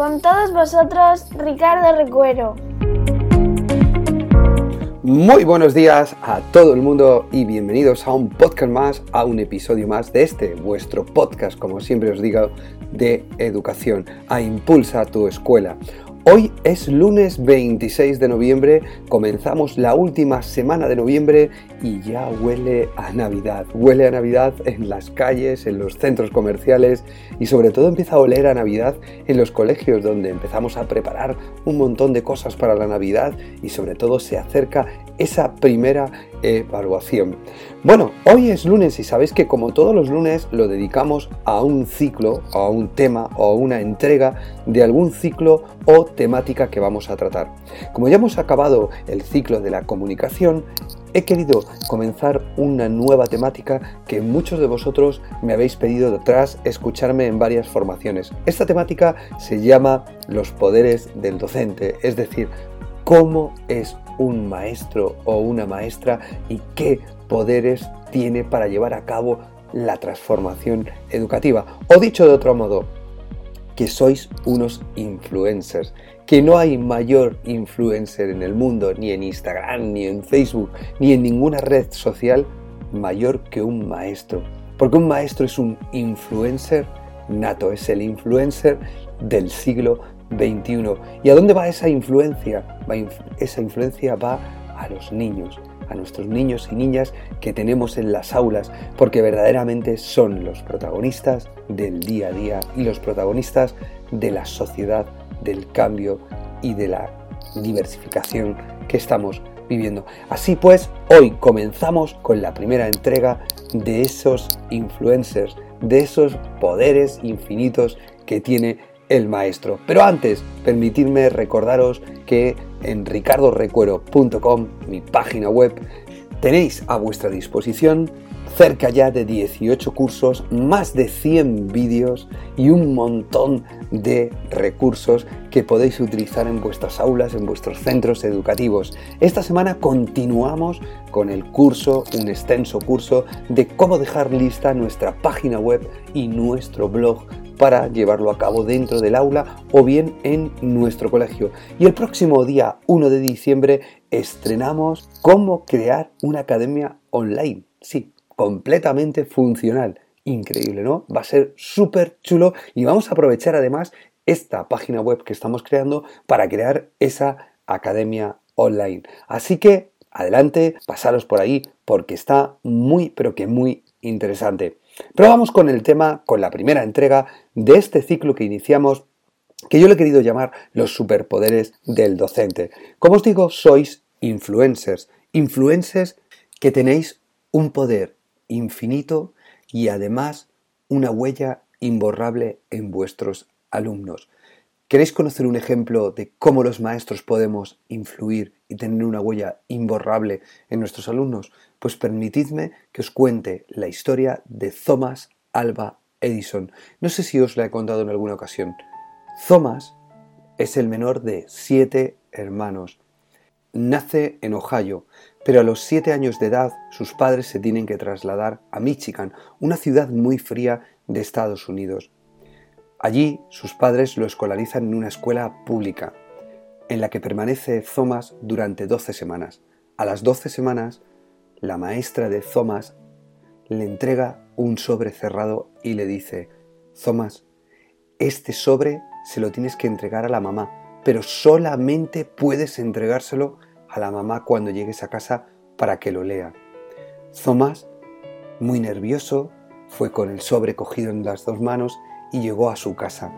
Con todos vosotros, Ricardo Recuero. Muy buenos días a todo el mundo y bienvenidos a un podcast más, a un episodio más de este, vuestro podcast, como siempre os digo, de educación, a Impulsa tu escuela. Hoy es lunes 26 de noviembre, comenzamos la última semana de noviembre y ya huele a Navidad. Huele a Navidad en las calles, en los centros comerciales y sobre todo empieza a oler a Navidad en los colegios donde empezamos a preparar un montón de cosas para la Navidad y sobre todo se acerca esa primera evaluación. Bueno, hoy es lunes y sabéis que como todos los lunes lo dedicamos a un ciclo, a un tema o a una entrega de algún ciclo o temática que vamos a tratar. Como ya hemos acabado el ciclo de la comunicación, he querido comenzar una nueva temática que muchos de vosotros me habéis pedido tras escucharme en varias formaciones. Esta temática se llama los poderes del docente, es decir, cómo es un maestro o una maestra y qué poderes tiene para llevar a cabo la transformación educativa. O dicho de otro modo, que sois unos influencers, que no hay mayor influencer en el mundo, ni en Instagram, ni en Facebook, ni en ninguna red social mayor que un maestro. Porque un maestro es un influencer nato, es el influencer del siglo 21. ¿Y a dónde va esa influencia? esa influencia va a los niños, a nuestros niños y niñas que tenemos en las aulas, porque verdaderamente son los protagonistas del día a día y los protagonistas de la sociedad, del cambio y de la diversificación que estamos viviendo. Así pues, hoy comenzamos con la primera entrega de esos influencers, de esos poderes infinitos que tiene el maestro. Pero antes, permitidme recordaros que en ricardorecuero.com, mi página web, tenéis a vuestra disposición cerca ya de 18 cursos, más de 100 vídeos y un montón de recursos que podéis utilizar en vuestras aulas, en vuestros centros educativos. Esta semana continuamos con el curso, un extenso curso de cómo dejar lista nuestra página web y nuestro blog para llevarlo a cabo dentro del aula o bien en nuestro colegio. Y el próximo día 1 de diciembre estrenamos cómo crear una academia online. Sí, completamente funcional. Increíble, ¿no? Va a ser súper chulo y vamos a aprovechar además esta página web que estamos creando para crear esa academia online. Así que adelante, pasaros por ahí porque está muy, pero que muy interesante. Pero vamos con el tema, con la primera entrega de este ciclo que iniciamos, que yo le he querido llamar los superpoderes del docente. Como os digo, sois influencers, influencers que tenéis un poder infinito y además una huella imborrable en vuestros alumnos. ¿Queréis conocer un ejemplo de cómo los maestros podemos influir y tener una huella imborrable en nuestros alumnos? Pues permitidme que os cuente la historia de Thomas Alba Edison. No sé si os la he contado en alguna ocasión. Thomas es el menor de siete hermanos. Nace en Ohio, pero a los siete años de edad sus padres se tienen que trasladar a Michigan, una ciudad muy fría de Estados Unidos. Allí sus padres lo escolarizan en una escuela pública, en la que permanece Thomas durante 12 semanas. A las 12 semanas, la maestra de Thomas le entrega un sobre cerrado y le dice, Thomas, este sobre se lo tienes que entregar a la mamá, pero solamente puedes entregárselo a la mamá cuando llegues a casa para que lo lea. Thomas, muy nervioso, fue con el sobre cogido en las dos manos y llegó a su casa.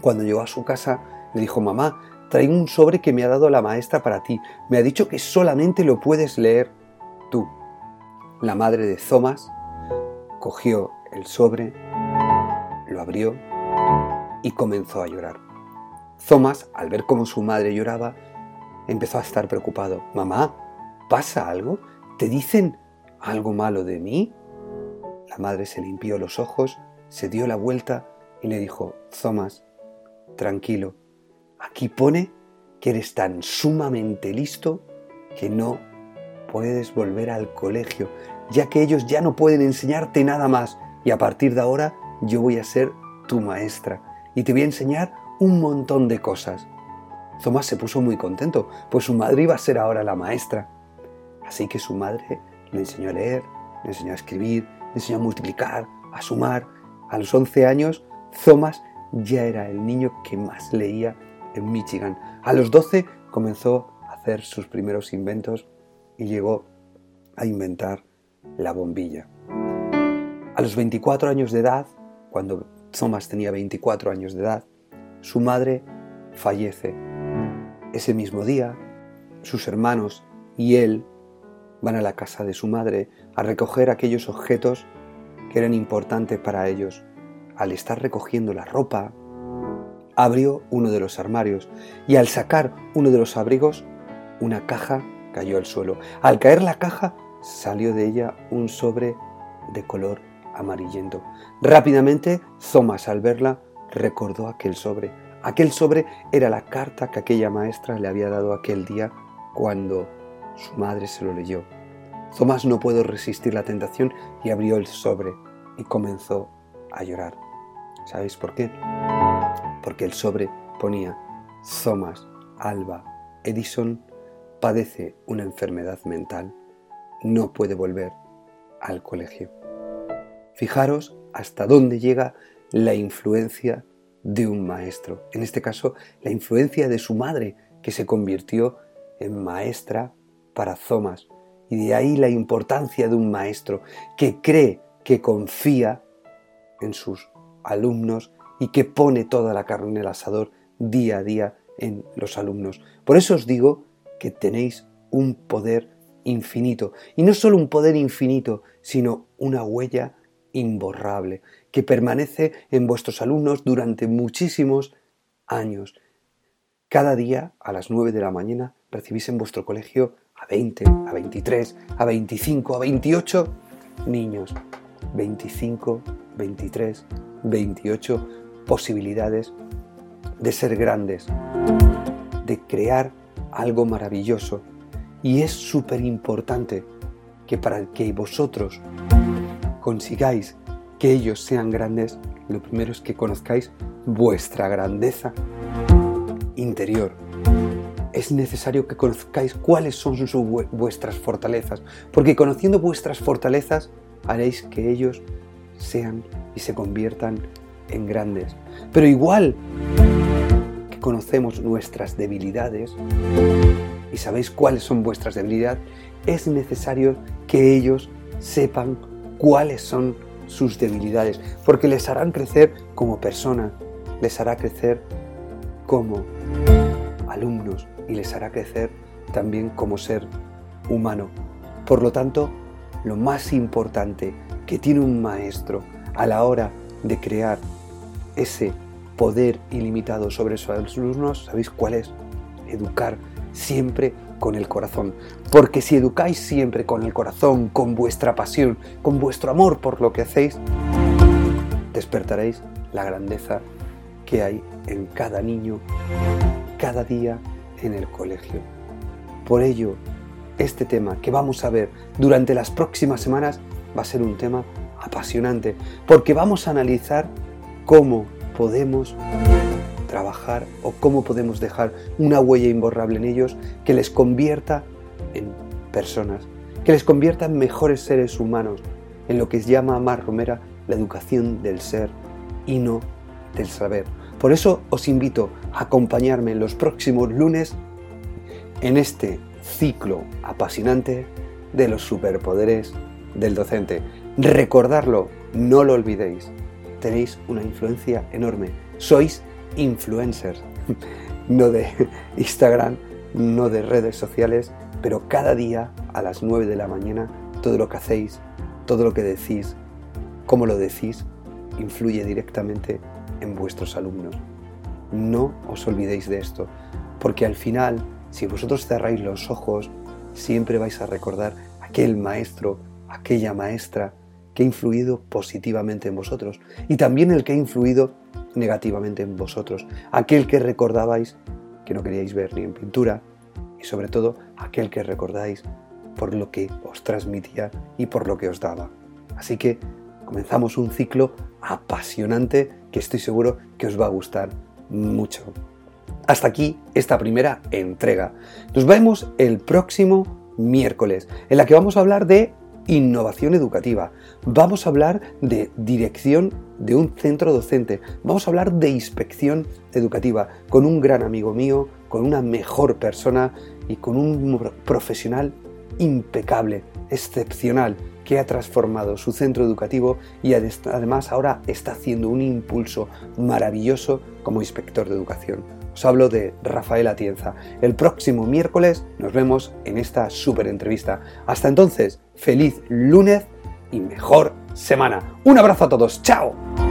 Cuando llegó a su casa, le dijo, mamá, traigo un sobre que me ha dado la maestra para ti. Me ha dicho que solamente lo puedes leer tú. La madre de Thomas cogió el sobre, lo abrió, y comenzó a llorar. Thomas, al ver cómo su madre lloraba, empezó a estar preocupado. Mamá, ¿pasa algo? ¿Te dicen algo malo de mí? La madre se limpió los ojos, se dio la vuelta y le dijo, Thomas, tranquilo, aquí pone que eres tan sumamente listo que no puedes volver al colegio, ya que ellos ya no pueden enseñarte nada más y a partir de ahora yo voy a ser tu maestra y te voy a enseñar un montón de cosas. Tomás se puso muy contento, pues su madre iba a ser ahora la maestra. Así que su madre le enseñó a leer, le enseñó a escribir, le enseñó a multiplicar, a sumar. A los 11 años, Thomas ya era el niño que más leía en Michigan. A los 12 comenzó a hacer sus primeros inventos y llegó a inventar la bombilla. A los 24 años de edad, cuando Thomas tenía 24 años de edad, su madre fallece. Ese mismo día, sus hermanos y él van a la casa de su madre a recoger aquellos objetos que eran importantes para ellos. Al estar recogiendo la ropa, abrió uno de los armarios y al sacar uno de los abrigos, una caja cayó al suelo. Al caer la caja, salió de ella un sobre de color amarillento. Rápidamente, Thomas al verla recordó aquel sobre. Aquel sobre era la carta que aquella maestra le había dado aquel día cuando su madre se lo leyó. Thomas no pudo resistir la tentación y abrió el sobre y comenzó a llorar. ¿Sabéis por qué? Porque el sobre ponía Thomas Alba Edison padece una enfermedad mental, no puede volver al colegio. Fijaros hasta dónde llega la influencia de un maestro, en este caso la influencia de su madre, que se convirtió en maestra para Thomas, y de ahí la importancia de un maestro que cree, que confía en sus alumnos y que pone toda la carne en el asador día a día en los alumnos. Por eso os digo que tenéis un poder infinito. Y no solo un poder infinito, sino una huella imborrable que permanece en vuestros alumnos durante muchísimos años. Cada día a las 9 de la mañana recibís en vuestro colegio a 20, a 23, a 25, a 28 niños. 25, 23, 28 posibilidades de ser grandes, de crear algo maravilloso. Y es súper importante que para que vosotros consigáis que ellos sean grandes, lo primero es que conozcáis vuestra grandeza interior. Es necesario que conozcáis cuáles son vuestras fortalezas, porque conociendo vuestras fortalezas haréis que ellos sean y se conviertan en grandes. Pero igual que conocemos nuestras debilidades y sabéis cuáles son vuestras debilidades, es necesario que ellos sepan cuáles son sus debilidades, porque les harán crecer como personas, les hará crecer como alumnos y les hará crecer también como ser humano. Por lo tanto, lo más importante que tiene un maestro a la hora de crear ese poder ilimitado sobre sus alumnos, ¿sabéis cuál es? Educar siempre con el corazón. Porque si educáis siempre con el corazón, con vuestra pasión, con vuestro amor por lo que hacéis, despertaréis la grandeza que hay en cada niño, cada día en el colegio. Por ello, este tema que vamos a ver durante las próximas semanas va a ser un tema apasionante, porque vamos a analizar cómo podemos trabajar o cómo podemos dejar una huella imborrable en ellos que les convierta en personas, que les convierta en mejores seres humanos, en lo que llama Mar Romera la educación del ser y no del saber. Por eso os invito acompañarme los próximos lunes en este ciclo apasionante de los superpoderes del docente. Recordarlo, no lo olvidéis. Tenéis una influencia enorme. Sois influencers, no de Instagram, no de redes sociales, pero cada día a las 9 de la mañana todo lo que hacéis, todo lo que decís, cómo lo decís, influye directamente en vuestros alumnos. No os olvidéis de esto, porque al final, si vosotros cerráis los ojos, siempre vais a recordar aquel maestro, aquella maestra que ha influido positivamente en vosotros y también el que ha influido negativamente en vosotros, aquel que recordabais que no queríais ver ni en pintura y sobre todo aquel que recordáis por lo que os transmitía y por lo que os daba. Así que comenzamos un ciclo apasionante que estoy seguro que os va a gustar mucho. Hasta aquí esta primera entrega. Nos vemos el próximo miércoles, en la que vamos a hablar de innovación educativa, vamos a hablar de dirección de un centro docente, vamos a hablar de inspección educativa con un gran amigo mío, con una mejor persona y con un profesional impecable, excepcional, que ha transformado su centro educativo y además ahora está haciendo un impulso maravilloso como inspector de educación. Os hablo de Rafael Atienza. El próximo miércoles nos vemos en esta súper entrevista. Hasta entonces, feliz lunes y mejor semana. Un abrazo a todos. ¡Chao!